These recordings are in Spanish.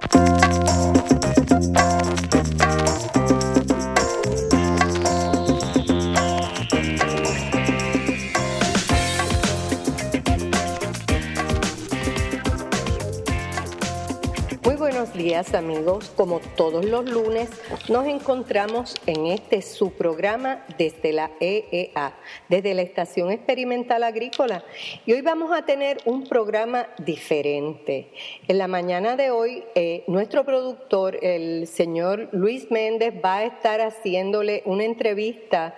Música amigos, como todos los lunes nos encontramos en este su programa desde la EEA, desde la Estación Experimental Agrícola y hoy vamos a tener un programa diferente. En la mañana de hoy eh, nuestro productor, el señor Luis Méndez, va a estar haciéndole una entrevista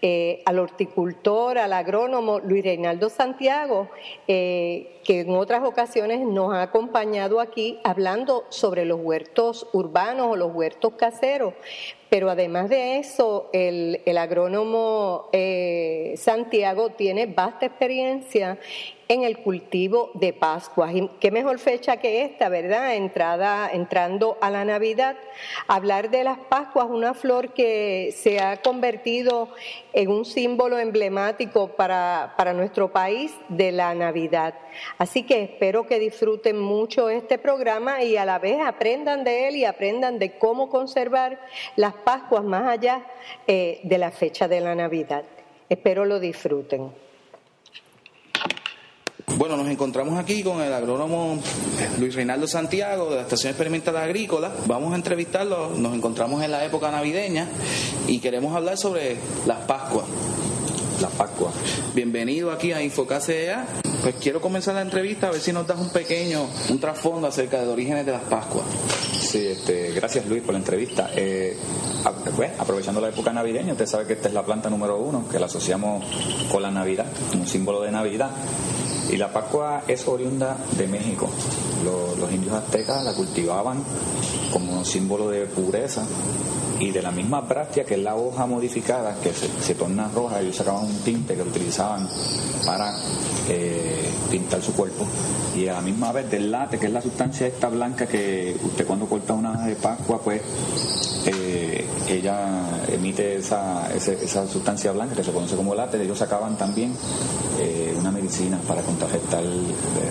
eh, al horticultor, al agrónomo Luis Reinaldo Santiago, eh, que en otras ocasiones nos ha acompañado aquí hablando sobre los huertos urbanos o los huertos caseros. Pero además de eso, el, agrónomo eh, Santiago tiene vasta experiencia en el cultivo de Pascuas. Y qué mejor fecha que esta, ¿verdad? Entrada, entrando a la Navidad. Hablar de las Pascuas, una flor que se ha convertido en un símbolo emblemático para, para nuestro país de la Navidad. Así que espero que disfruten mucho este programa y a la vez aprendan de él y aprendan de cómo conservar las Pascuas más allá eh, de la fecha de la Navidad. Espero lo disfruten. Bueno, nos encontramos aquí con el agrónomo Luis Reinaldo Santiago de la Estación Experimental Agrícola. Vamos a entrevistarlo, nos encontramos en la época navideña y queremos hablar sobre las Pascuas. Bienvenido aquí a InfoCASEA. Pues quiero comenzar la entrevista a ver si nos das un pequeño, un trasfondo acerca de los orígenes de las Pascuas. Sí, este, gracias Luis por la entrevista. Eh, pues, aprovechando la época navideña, usted sabe que esta es la planta número uno, que la asociamos con la Navidad, un símbolo de Navidad. Y la Pascua es oriunda de México. Los, indios aztecas la cultivaban como símbolo de pureza y de la misma brastia que es la hoja modificada que se, torna roja, ellos sacaban un tinte que utilizaban para eh, pintar su cuerpo y a la misma vez del late que es la sustancia esta blanca que usted cuando corta una de Pascua pues eh, ella emite esa, esa, sustancia blanca que se conoce como late, ellos sacaban también eh, una medicina para contrarrestar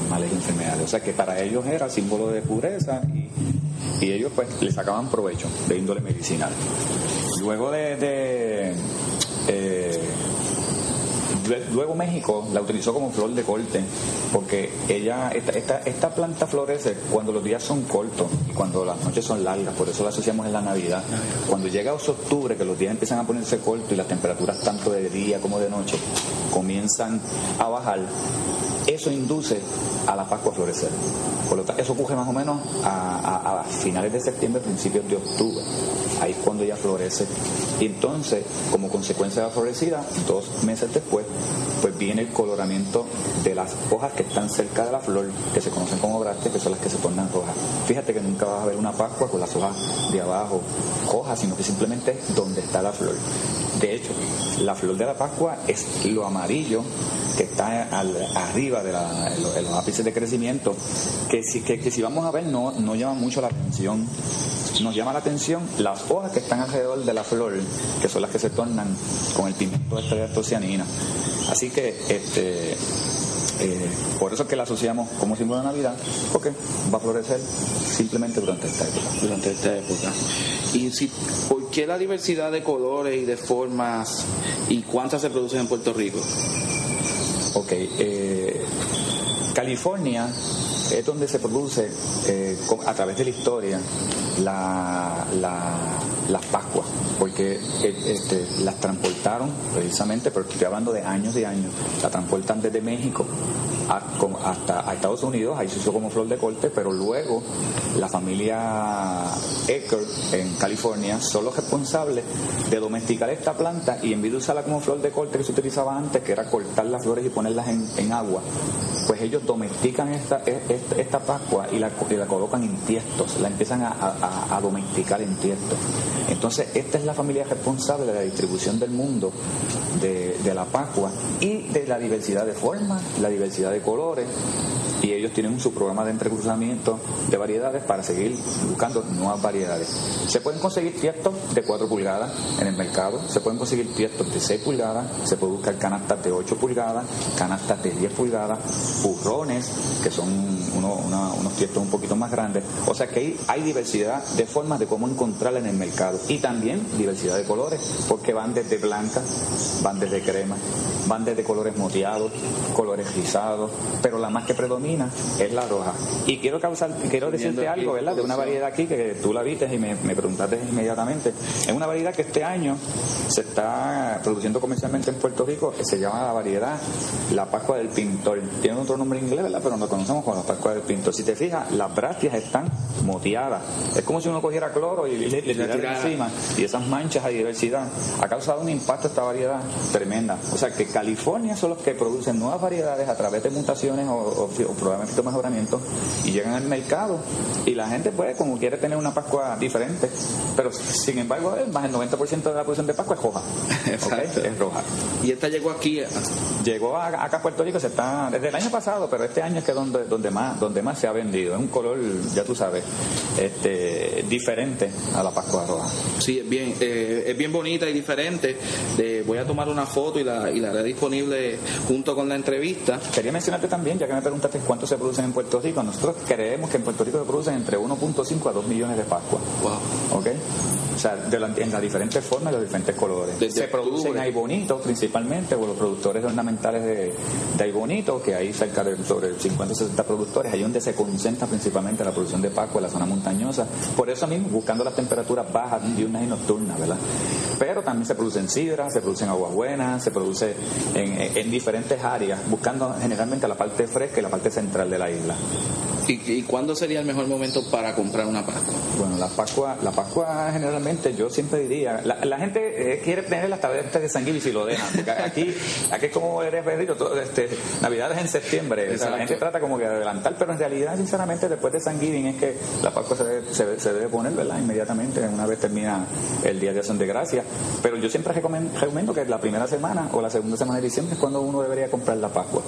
males y enfermedades. O sea que para ellos era símbolo de pureza y, ellos pues le sacaban provecho de índole medicinal. Luego de, eh, Luego México la utilizó como flor de corte, porque ella, esta, esta, planta florece cuando los días son cortos y cuando las noches son largas, por eso la asociamos en la Navidad. Cuando llega octubre, que los días empiezan a ponerse cortos y las temperaturas tanto de día como de noche comienzan a bajar, eso induce a la Pascua a florecer. Por lo tanto, eso ocurre más o menos a, finales de septiembre, principios de octubre. Ahí es cuando ella florece. Y entonces, como consecuencia de la florecida, dos meses después, pues viene el coloramiento de las hojas que están cerca de la flor, que se conocen como brastes, que son las que se tornan rojas. Fíjate que nunca vas a ver una Pascua con las hojas de abajo rojas, sino que simplemente es donde está la flor. De hecho, la flor de la Pascua es lo amarillo que está arriba de, los ápices de crecimiento, que si, que, si vamos a ver no, no llama mucho la atención. Nos llama la atención las hojas que están alrededor de la flor, que son las que se tornan con el pigmento de astocianina. Así que este, eh, por eso es que la asociamos como símbolo de Navidad, porque va a florecer simplemente durante esta época. Durante esta época. ¿Y si, por qué la diversidad de colores y de formas y cuántas se producen en Puerto Rico? Ok, eh, California es donde se produce eh, a través de la historia la, las Pascuas, eh, este, las transportaron precisamente, pero estoy hablando de años y años, la transportan desde México hasta a Estados Unidos, ahí se hizo como flor de corte, pero luego la familia Ecker en California son los responsables de domesticar esta planta y en vez de usarla como flor de corte que se utilizaba antes, que era cortar las flores y ponerlas en, agua, pues ellos domestican esta, e, esta, Pascua y la, la, colocan en tiestos, la empiezan a, domesticar en tiestos. Entonces, esta es la familia responsable de la distribución del mundo de, de la Pascua y de la diversidad de formas, la diversidad de colores y ellos tienen su programa de entrecruzamiento de variedades para seguir buscando nuevas variedades. Se pueden conseguir tiestos de 4 pulgadas en el mercado, se pueden conseguir tiestos de 6 pulgadas, se puede buscar canastas de 8 pulgadas, canastas de 10 pulgadas, burrones, que son unos tiestos un poquito más grandes. O sea que hay, hay diversidad de formas de cómo encontrarla en el mercado y también diversidad de colores, porque van desde blanca, van desde crema, van desde colores moteados, colores rizados, pero la más que predomina es la roja. Y quiero causar, quiero decirte algo, ¿verdad? De una variedad aquí que tú la viste y me, me preguntaste inmediatamente. Es una variedad que este año se está produciendo comercialmente en Puerto Rico, que se llama la variedad la Pascua del Pintor. Tiene otro nombre en inglés, ¿verdad? Pero nos conocemos como la Pascua del Pintor. Si te fijas, las brastias están moteadas. Es como si uno cogiera cloro y le, tirara encima. Y esas manchas de diversidad ha causado un impacto esta variedad tremenda. O sea que California son los que producen nuevas variedades a través de mutaciones o, o, programas de mejoramiento y llegan al mercado. Y la gente puede como quiere tener una Pascua diferente pero sin embargo más del 90% de la producción de Pascua es roja. Es roja. Y esta llegó aquí llegó acá a Puerto Rico se está desde el año pasado pero este año es que donde donde más donde más se ha vendido. Es un color ya tú sabes este diferente a la Pascua roja. Sí es bien eh, es bien bonita y diferente. Voy a tomar una foto y la, y la haré disponible junto con la entrevista. Quería mencionarte también, ya que me preguntaste cuánto se producen en Puerto Rico, nosotros creemos que en Puerto Rico se producen entre 1.5 a 2 millones de Pascua. Wow. ¿Ok? O sea, de en las diferentes formas y los diferentes colores. se producen ahí bonitos principalmente, o los productores ornamentales de, de bonito, que hay cerca de sobre 50 o 60 productores, ahí donde se concentra principalmente la producción de Pascua en la zona montañosa. Por eso mismo, buscando las temperaturas bajas, diurnas y nocturnas, ¿verdad? Pero también se producen sidras, se producen aguas buenas, se produce en, en diferentes áreas, buscando generalmente la parte fresca y la parte central de la isla. ¿Y, cuándo sería el mejor momento para comprar una Pascua? Bueno, la Pascua, la Pascua generalmente yo siempre diría, la, gente eh, quiere tener las tabletas de San y si lo dejan, porque aquí, aquí es como eres perrito, todo, este, Navidades en septiembre, o sea, la gente trata como que de adelantar, pero en realidad sinceramente después de San es que la Pascua se debe, se, debe poner, ¿verdad? Inmediatamente, una vez termina el Día de Acción de Gracia, pero yo siempre recomiendo que la primera semana o la segunda semana de diciembre es cuando uno debería comprar la Pascua,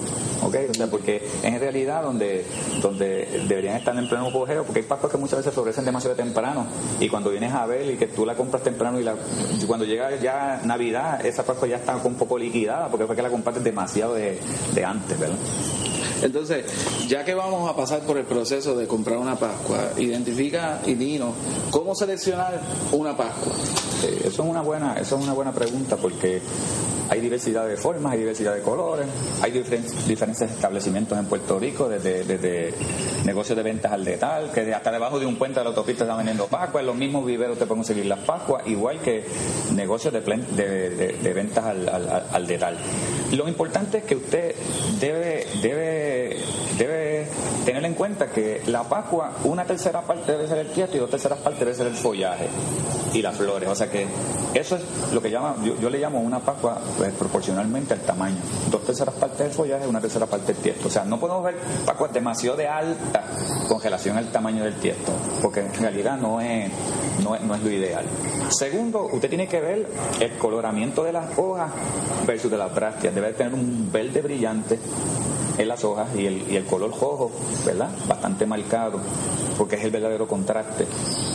¿ok? O sea, porque en realidad donde, donde deberían estar en pleno apogeo, porque hay pascuas que muchas veces florecen demasiado temprano y cuando vienes a ver y que tú la compras temprano y, la, cuando llega ya Navidad, esa pascua ya está un poco liquidada porque fue que la compraste demasiado de, de antes, ¿verdad? Entonces, ya que vamos a pasar por el proceso de comprar una Pascua, identifica y dinos cómo seleccionar una Pascua. eso es una buena, eso es una buena pregunta porque hay diversidad de formas, hay diversidad de colores, hay diferentes establecimientos en Puerto Rico, desde, negocios de ventas al detal, que hasta debajo de un puente de la autopista están vendiendo Pascua, en los mismos viveros te pueden conseguir las Pascuas, igual que negocios de, de, ventas al, al, al, detal. Lo importante es que usted debe, debe, debe tener en cuenta que la Pascua, una tercera parte debe ser el tiesto y dos terceras partes debe ser el follaje y las flores. O sea que eso es lo que llama, yo, le llamo una Pascua pues, proporcionalmente al tamaño. Dos terceras partes del follaje, una tercera parte del tiesto. O sea, no podemos ver Pascuas demasiado de alta congelación al tamaño del tiesto, porque en realidad no es, no es, no es lo ideal. Segundo, usted tiene que ver el coloramiento de las hojas versus de las brastias. Debe tener un verde brillante en las hojas y el, y el color rojo, ¿verdad? Bastante marcado, porque es el verdadero contraste.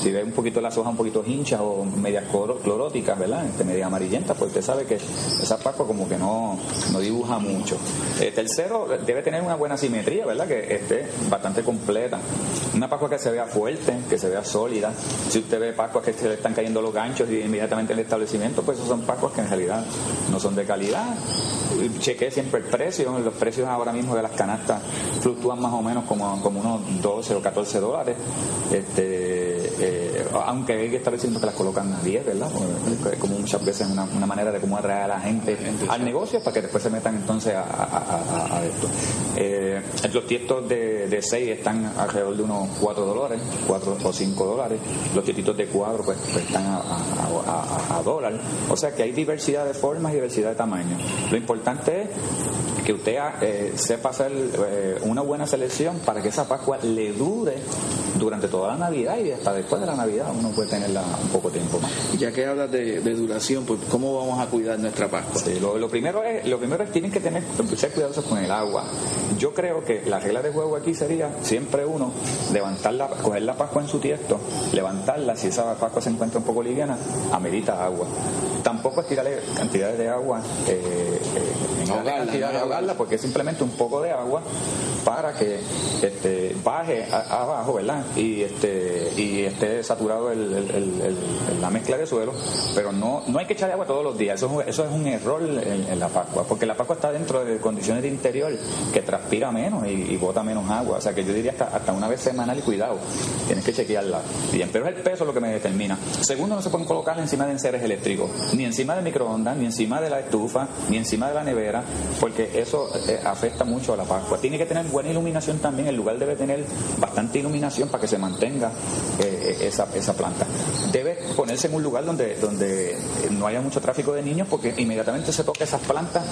Si ve un poquito las hojas un poquito hinchas o medias cloróticas, ¿verdad? Este, media amarillenta, pues usted sabe que esa pascua como que no, no dibuja mucho. Eh, tercero, debe tener una buena simetría, ¿verdad? Que esté bastante completa. Una pascua que se vea fuerte, que se vea sólida. Si usted ve pascuas que se le están cayendo los ganchos y inmediatamente en el establecimiento, pues esos son pascuas que en realidad no son de calidad. Chequee siempre el precio, los precios ahora mismo de las canastas fluctúan más o menos como, como unos 12 o 14 dólares. Este, eh, aunque hay que estar diciendo que las colocan a 10, ¿verdad? Como muchas veces una, una manera de cómo atraer a la gente al negocio para que después se metan entonces a, esto. Eh, los tiestos de, de 6 están alrededor de unos 4 dólares, 4 o 5 dólares. Los tiestitos de cuadro pues, pues están a, a dólar. O sea que hay diversidad de formas y diversidad de tamaños. Lo importante es que usted eh, sepa hacer eh, una buena selección para que esa Pascua le dure durante toda la Navidad y hasta después de la Navidad uno puede tenerla un poco tiempo más. Ya que hablas de, duración, pues ¿cómo vamos a cuidar nuestra Pascua? lo, primero es, lo primero es tienen que tener, ser cuidadosos con el agua. Yo creo que la regla de juego aquí sería siempre uno levantarla, coger la Pascua en su tiesto, levantarla, si esa Pascua se encuentra un poco liviana, amerita agua. Tampoco es tirarle cantidades de agua eh, eh, cantidad de porque es simplemente un poco de agua para que este, baje abajo, ¿verdad? Y este y esté saturado la mezcla de suelo, pero no no hay que echarle agua todos los días. Eso, eso es un error en, la Pascua, porque la Pascua está dentro de condiciones de interior que transpira menos y, bota menos agua. O sea que yo diría hasta, hasta una vez semanal y cuidado, tienes que chequearla bien. Pero es el peso lo que me determina. Segundo, no se pueden colocar encima de enseres eléctricos, ni encima de microondas, ni encima de la estufa, ni encima de la nevera, porque eso eh, afecta mucho a la Pascua. Tiene que tener buena iluminación también, el lugar debe tener bastante iluminación para que se mantenga eh, eh, esa, esa planta. Debe ponerse en un lugar donde, donde no haya mucho tráfico de niños porque inmediatamente se toca esas plantas,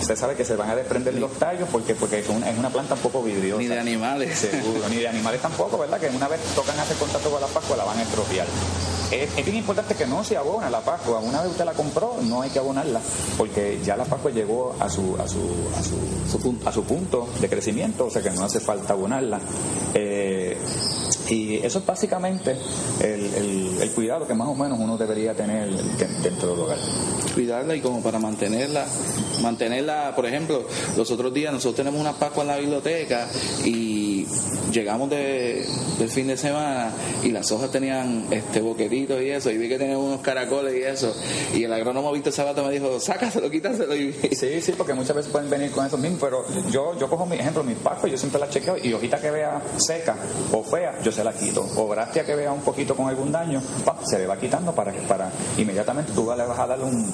usted sabe que se van a desprender los tallos porque, porque es, una, es una planta un poco vidriosa. Ni de animales. Seguro, ni de animales tampoco, ¿verdad? Que una vez tocan hacer contacto con la Pascua la van a estropear. Es, bien importante que no se abona la Pascua. Una vez usted la compró, no hay que abonarla, porque ya la Pascua llegó a su, a su, a su, a su punto de crecimiento, o sea que no hace falta abonarla. Eh, y eso es básicamente el, el, cuidado que más o menos uno debería tener dentro del hogar. Cuidarla y como para mantenerla, mantenerla, por ejemplo, los otros días nosotros tenemos una Pascua en la biblioteca y llegamos de, del fin de semana y las hojas tenían este boquetitos y eso, y vi que tenían unos caracoles y eso, y el agrónomo Víctor Sabato me dijo, sácaselo, quítaselo. Y... Sí, sí, porque muchas veces pueden venir con eso mismo, pero yo, yo cojo mi ejemplo, mis pascuas, yo siempre las chequeo y hojita que vea seca o fea, yo se la quito. O brastia que vea un poquito con algún daño, se le va quitando para que para inmediatamente tú le vas a darle un,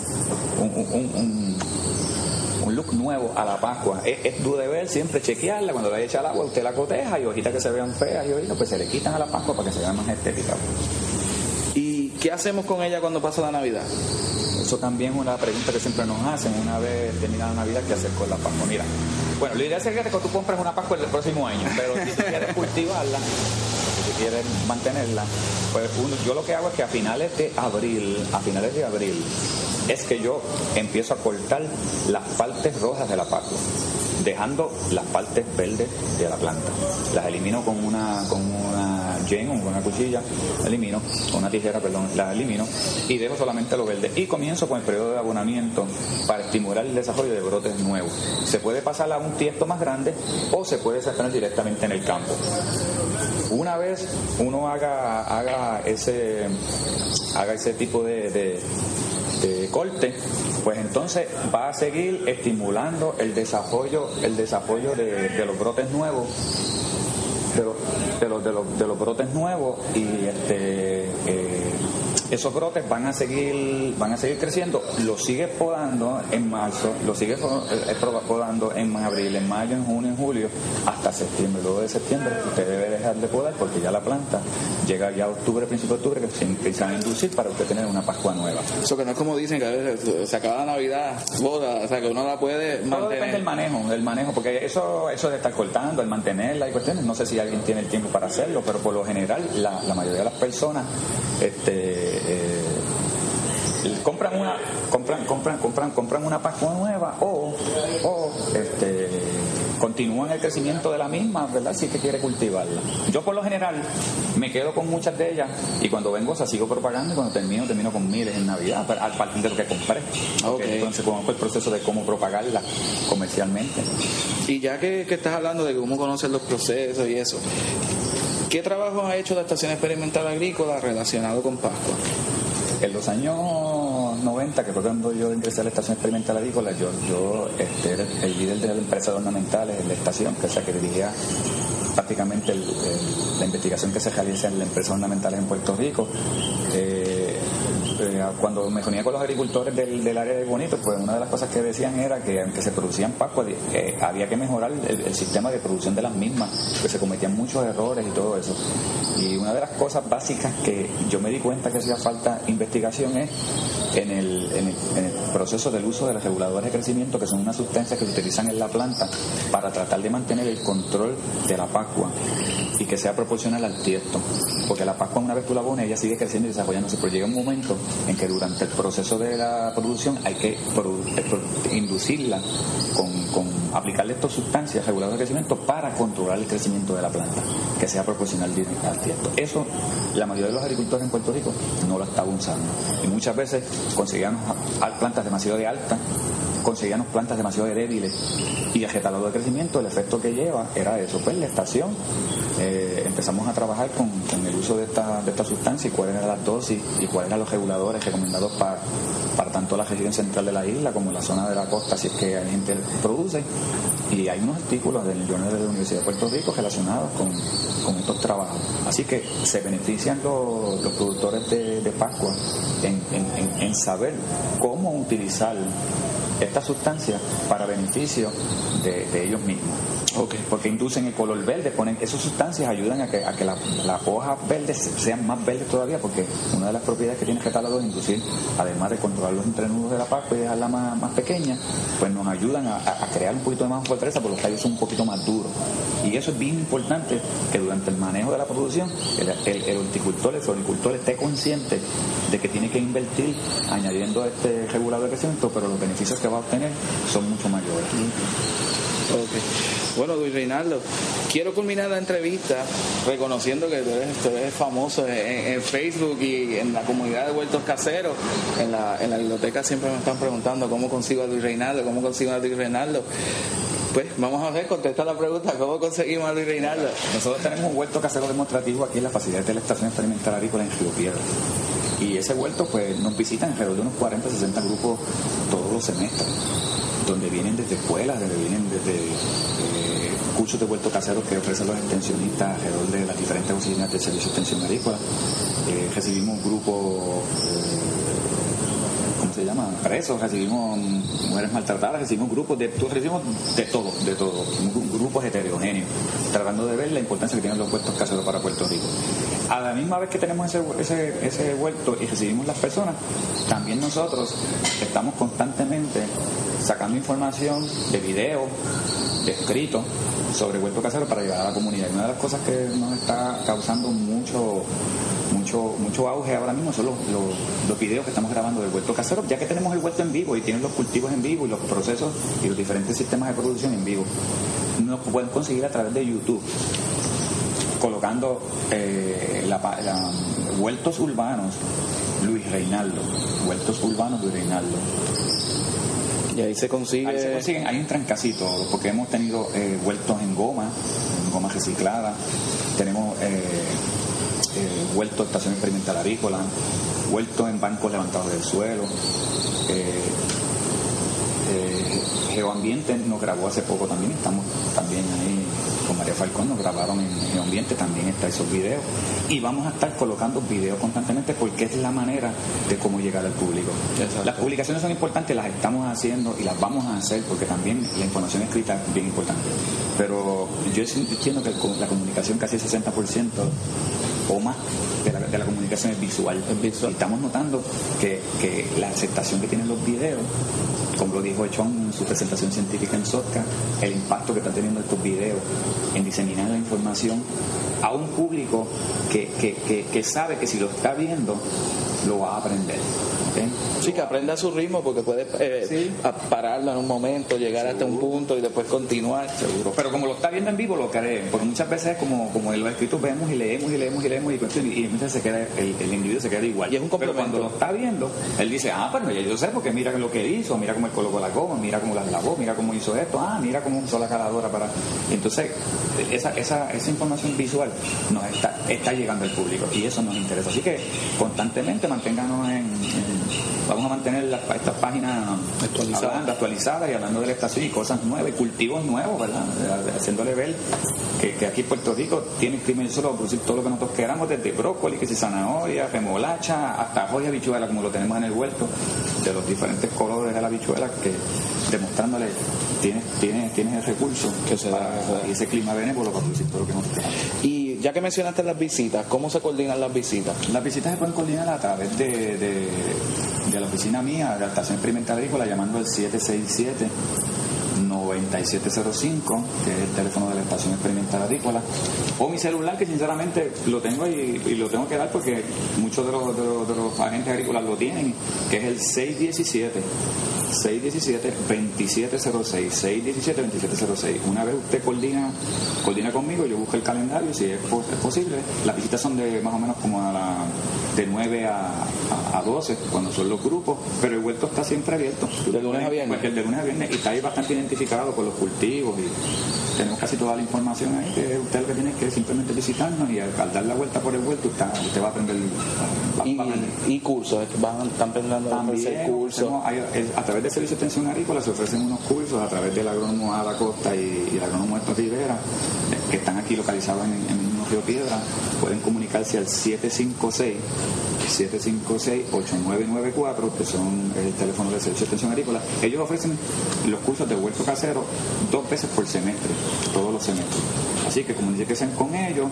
look nuevo a la Pascua. Es, es tu deber siempre chequearla, cuando la echa al agua usted la coteja y hojitas que se vean feas y ojitas pues se le quitan a la Pascua para que se vea más estética. ¿Y qué hacemos con ella cuando pasa la Navidad? Eso también es una pregunta que siempre nos hacen una vez terminada la Navidad, ¿qué hacer con la Pascua? Mira, bueno, la idea sería que tú compres una Pascua el próximo año, pero si tú quieres cultivarla, si tú quieres mantenerla, pues yo lo que hago es que a finales de abril, a finales de abril, es que yo empiezo a cortar las partes rojas de la Pascua dejando las partes verdes de la planta. Las elimino con una jen o con una cuchilla, elimino, una tijera, perdón, las elimino y dejo solamente lo verde. Y comienzo con el periodo de abonamiento para estimular el desarrollo de brotes nuevos. Se puede pasar a un tiesto más grande o se puede sacar directamente en el campo. Una vez uno haga, haga, ese, haga ese tipo de corte, pues entonces va a seguir estimulando el desarrollo, el desarrollo de, los brotes nuevos, de los, de los, de los, brotes nuevos y este eh, esos brotes van a seguir van a seguir creciendo. Lo sigue podando en marzo lo sigue eh, podando en abril en mayo en junio en julio hasta septiembre. Luego de septiembre usted debe dejar de podar porque ya la planta llega ya octubre principio de octubre que se empiezan a inducir para usted tener una pascua nueva. Eso que no es como dicen que a veces se acaba la navidad boda o sea que uno la puede mantener Todo depende del manejo del manejo porque eso eso de estar cortando el mantenerla y cuestiones no sé si alguien tiene el tiempo para hacerlo pero por lo general la, la mayoría de las personas este eh, compran una compran compran compran compran una Pascua nueva o, o este continúan el crecimiento de la misma, ¿verdad? Si es que quiere cultivarla. Yo por lo general me quedo con muchas de ellas y cuando vengo o sigo propagando y cuando termino termino con miles en Navidad a partir de lo que compré. Entonces conozco el proceso de cómo propagarla comercialmente. Y ya que, que estás hablando de cómo conocer los procesos y eso, ¿Qué trabajo ha hecho la Estación Experimental Agrícola relacionado con Pascua? En los años 90, que fue cuando yo ingresé a la Estación Experimental Agrícola, yo, yo este, era el líder de las empresas ornamentales en la estación, que, sea, que dirigía prácticamente la investigación que se realiza en las empresas ornamentales en Puerto Rico. Eh, eh, cuando me reunía con los agricultores del, área de Bonito, pues una de las cosas que decían era que aunque se producían pascuas, eh, había que mejorar el, sistema de producción de las mismas, que se cometían muchos errores y todo eso. Y una de las cosas básicas que yo me di cuenta que hacía falta investigación es en el, en el, proceso del uso de los reguladores de crecimiento, que son unas sustancias que se utilizan en la planta para tratar de mantener el control de la pascua y que sea proporcional al tiesto. Porque la pascua, una vez tú la pones, ella sigue creciendo y desarrollándose, pero llega un momento en que durante el proceso de la producción hay que inducirla con, aplicarle estas sustancias reguladoras de crecimiento para controlar el crecimiento de la planta, que sea proporcional al tiesto. Eso la mayoría de los agricultores en Puerto Rico no lo estaba usando. Y muchas veces conseguíamos plantas demasiado de alta conseguíamos plantas demasiado débiles y agetalado de crecimiento, el efecto que lleva era eso, pues la estación eh, empezamos a trabajar con, el uso de esta, de sustancia y cuáles eran las dosis y cuáles eran los reguladores recomendados para, para tanto la región central de la isla como la zona de la costa, si es que hay gente produce. Y hay unos artículos del Journal de la Universidad de Puerto Rico relacionados con, estos trabajos. Así que se benefician los, productores de, Pascua en, en saber cómo utilizar esta sustancia para beneficio de, ellos mismos. Porque inducen el color verde, ponen esas sustancias ayudan a que, a que las hojas verdes sean más verdes todavía, porque una de las propiedades que tiene el talado es inducir, además de controlar los entrenudos de la pasta y dejarla más, más pequeña, pues nos ayudan a, crear un poquito de más fortaleza, porque los tallos son un poquito más duros. Y eso es bien importante que durante el manejo de la producción el, el, horticultor, el floricultor esté consciente de que tiene que invertir añadiendo este regulador de crecimiento, pero los beneficios que va a obtener son mucho mayores. Bueno, Luis Reinaldo, quiero culminar la entrevista reconociendo que tú eres, famoso en, Facebook y en la comunidad de Huertos Caseros. En la, en la biblioteca siempre me están preguntando cómo consigo a Luis Reinaldo, cómo consigo a Luis Reinaldo. Pues vamos a ver, contesta la pregunta, ¿cómo conseguimos a Luis Reinaldo? Nosotros tenemos un huerto casero demostrativo aquí en la facilidad de la Estación Experimental Agrícola en Río Piedra. Y ese huerto pues nos visitan alrededor de unos 40, 60 grupos todos los semestres donde vienen desde escuelas, donde vienen desde eh, cursos de vuelto caseros que ofrecen los extensionistas alrededor de las diferentes oficinas de servicio de extensión agrícola. Eh, recibimos grupos, eh, ¿cómo se llama? Presos, recibimos mujeres maltratadas, recibimos grupos de, recibimos de todo, de todo, grupos heterogéneos, tratando de ver la importancia que tienen los puestos caseros para Puerto Rico. A la misma vez que tenemos ese, ese, ese vuelto y recibimos las personas, también nosotros estamos constantemente sacando información de video, de escrito sobre huerto casero para llegar a la comunidad. Y una de las cosas que nos está causando mucho mucho mucho auge ahora mismo son los, los, videos que estamos grabando del huerto casero, ya que tenemos el huerto en vivo y tienen los cultivos en vivo y los procesos y los diferentes sistemas de producción en vivo. Nos pueden conseguir a través de YouTube colocando eh, la, huertos urbanos Luis Reinaldo, huertos urbanos Luis Reinaldo y ahí se consigue. Ahí se consiguen, hay un trancacito, porque hemos tenido eh, vueltos en goma, en goma reciclada, tenemos eh, eh, vueltos en estación experimental avícola, vueltos en bancos levantados del suelo. Geoambiente nos grabó hace poco también, estamos también ahí con María Falcón, nos grabaron en Geoambiente, también está esos videos. Y vamos a estar colocando videos constantemente porque es la manera de cómo llegar al público. Las publicaciones son importantes, las estamos haciendo y las vamos a hacer porque también la información escrita es bien importante. Pero yo entiendo que la comunicación casi el 60% o más de la, de la comunicación es visual. Y estamos notando que, que la aceptación que tienen los videos como lo dijo Echón en su presentación científica en SOTCA, el impacto que están teniendo estos videos en diseminar la información a un público que, que, que sabe que si lo está viendo, lo va a aprender. Sí, que aprenda a su ritmo porque puede eh, pararlo en un momento, llegar hasta un punto y después continuar. Seguro. Pero como lo está viendo en vivo, lo cree. Porque muchas veces, como, como en los escritos, vemos y leemos y leemos y leemos y, y, entonces se queda, el, individuo se queda igual. Y es un Pero cuando lo está viendo, él dice, ah, pero ya yo sé porque mira lo que hizo, mira cómo él colocó la goma, mira cómo la lavó, mira cómo hizo esto, ah, mira cómo usó la caladora para. Entonces, esa, esa, esa información visual nos está, está llegando al público y eso nos interesa. Así que constantemente manténganos en, vamos a mantener estas páginas actualizadas. actualizadas y hablando de la estación y cosas nuevas, cultivos nuevos, ¿verdad? Haciéndole ver que, aquí en Puerto Rico tiene clima y solo producir todo lo que nosotros queramos, desde brócoli, que si zanahoria, remolacha, hasta joya habichuela, como lo tenemos en el huerto, de los diferentes colores de la habichuela, que demostrándole tienes, tienes, tienes el recurso que se da, y ese clima benévolo para producir todo lo que nosotros queramos. Y ya que mencionaste las visitas, ¿cómo se coordinan las visitas? Las visitas se pueden coordinar a través de, de, la oficina mía, la estación experimental agrícola, llamando al 767 9705, que es el teléfono de la estación experimental agrícola, o mi celular, que sinceramente lo tengo y, lo tengo que dar porque muchos de los, agentes agrícolas lo tienen, que es el 617 617-2706, 617-2706. Una vez usted coordina, coordina conmigo, yo busco el calendario, si es, posible. Las visitas son de más o menos como a la, de 9 a, a, 12, cuando son los grupos, pero el huerto está siempre abierto. De lunes a viernes. de lunes a viernes, y está ahí bastante identificado con los cultivos y tenemos casi toda la información ahí, que usted lo que tiene que simplemente visitarnos y al, dar la vuelta por el huerto, usted, usted va a aprender. y, y, cursos, van, están pensando También, cursos. a través de Servicio de Extensión Agrícola se ofrecen unos cursos a través del agrónomo Ada Costa y, y el agrónomo Héctor Rivera, eh, que están aquí localizados en, en Piedra. Pueden comunicarse al 756 756-8994, que son el teléfono de Servicio de Extensión Agrícola. Ellos ofrecen los cursos de huerto casero dos veces por semestre, todos los semestres. Así que que sean con ellos,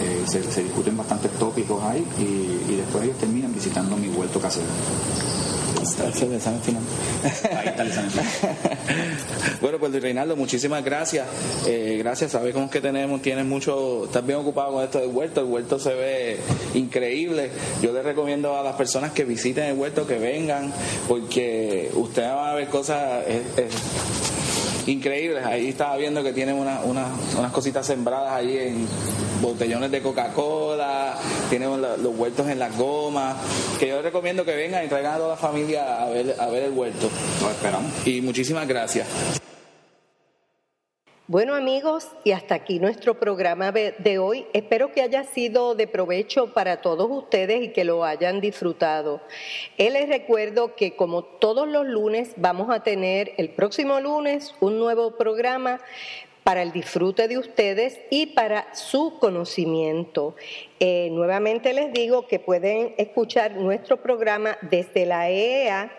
eh, se, discuten bastantes tópicos ahí y, y después ellos terminan visitando mi huerto casero. bueno, pues Luis Reinaldo, muchísimas gracias. Eh, gracias, sabemos que tenemos, tienes mucho, estás bien ocupado con esto del huerto. El huerto se ve increíble. Yo les recomiendo a las personas que visiten el huerto que vengan, porque ustedes van a ver cosas. increíbles. Ahí estaba viendo que tienen una, unas cositas sembradas ahí en botellones de Coca-Cola, tienen los huertos en las gomas, que yo recomiendo que vengan y traigan a toda la familia a ver, a ver el huerto. Lo esperamos. Y muchísimas gracias. Bueno amigos, y hasta aquí nuestro programa de hoy. Espero que haya sido de provecho para todos ustedes y que lo hayan disfrutado. Eh, les recuerdo que como todos los lunes vamos a tener el próximo lunes un nuevo programa para el disfrute de ustedes y para su conocimiento. Eh, nuevamente les digo que pueden escuchar nuestro programa desde la EEA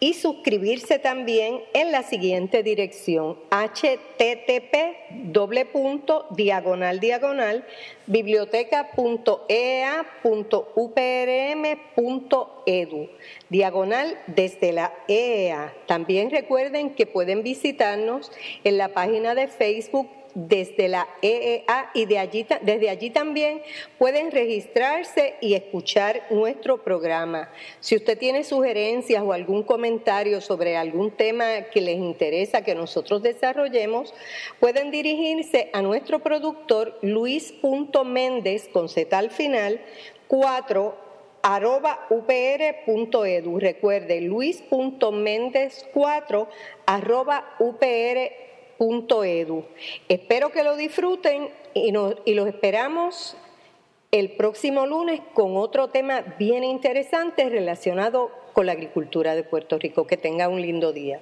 y suscribirse también en la siguiente dirección http doble punto diagonal diagonal biblioteca.eea.uprm.edu diagonal desde la EEA. También recuerden que pueden visitarnos en la página de Facebook desde la EEA y de allí, desde allí también pueden registrarse y escuchar nuestro programa. Si usted tiene sugerencias o algún comentario sobre algún tema que les interesa que nosotros desarrollemos, pueden dirigirse a nuestro productor luis.méndez con Z al final 4 arroba upr.edu. Recuerde, luis.méndez4 arroba upr edu. Espero que lo disfruten y, y los esperamos el próximo lunes con otro tema bien interesante relacionado con la agricultura de Puerto Rico. Que tenga un lindo día.